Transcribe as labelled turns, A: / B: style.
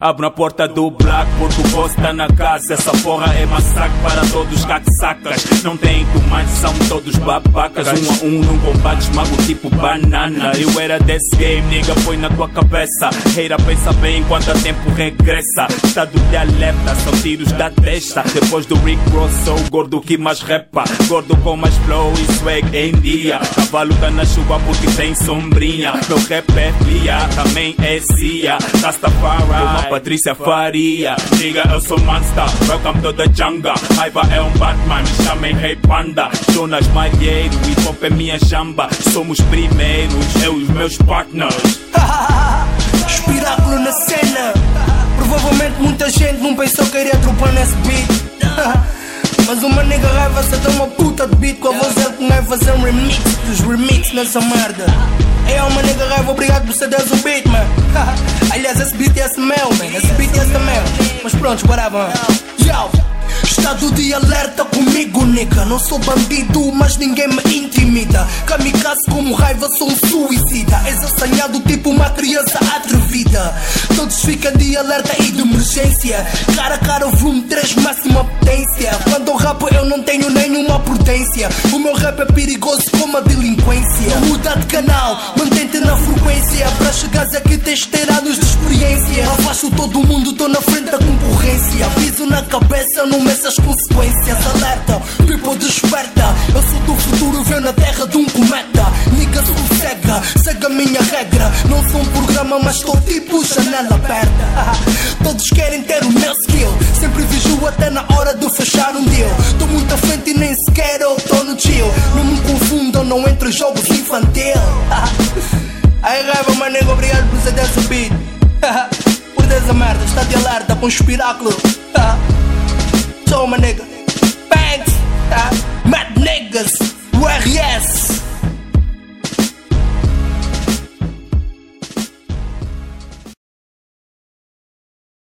A: Abro na porta do black porque o boss tá na casa. Essa porra é massacre para todos os sacas. Não tem comando, são todos babacas. Um a um num combate, esmago tipo banana. Eu era desse game, nigga, foi na tua cabeça. Reira, pensa bem enquanto a tempo regressa. Estado de alerta, são tiros da testa. Depois do Rick Ross, sou o gordo que mais repa. Gordo com mais flow e swag em dia. Cavalo tá na chuva porque tem sombrinha. Meu rap é fria, também é cia. Rastafari. Patrícia Faria. Diga, eu sou Monster, welcome to the jungle. Raiva é um Batman, me chamem Rei Panda. Jonas Malheiro, hip hop é minha chamba. Somos primeiros, eu e os meus partners.
B: Espiráculo na cena. Provavelmente muita gente não pensou que iria tropar nesse beat. Mas uma nega raiva se dá uma puta de beat com a voz dele que vai fazer um remix dos remix nessa merda. É uma nega raiva, obrigado por cederes o beat, man. Aliás, esse beat é esse beat é. Mas pronto, whatever. Yo! Estado de alerta comigo, nigga. Não sou bandido, mas ninguém me intimida. Kamikaze como raiva, sou um suicida. És assanhado tipo uma criança atrevida. Todos ficam de alerta e de emergência. Cara a cara, volume 3, máxima potência. Quando eu rapo, eu não tenho nenhuma prudência. O meu rap é perigoso como a delinquência. Muda de canal, mantente na frequência. Para chegares aqui, tens de ter anos de experiência. Afasto todo mundo, tô na frente da concorrência. Piso na cabeça, não meço as consequências. Alerta, people desperta. Eu sou do futuro, venho na terra de um cometa. Nigga sossega, segue a minha regra. Não sou um programa, mas estou tipo janela aberta. Todos querem ter o meu skill. Sempre vejo até na hora de fechar um deal. Tô muito à frente e nem sequer eu tô no chill. Não me confundam, não entre jogos infantil. Aí raiva, mas nego, obrigado por ceder esse beat. Por essa merda, está de alerta com um espiráculo. So my nigga, banks, uh, mad niggas.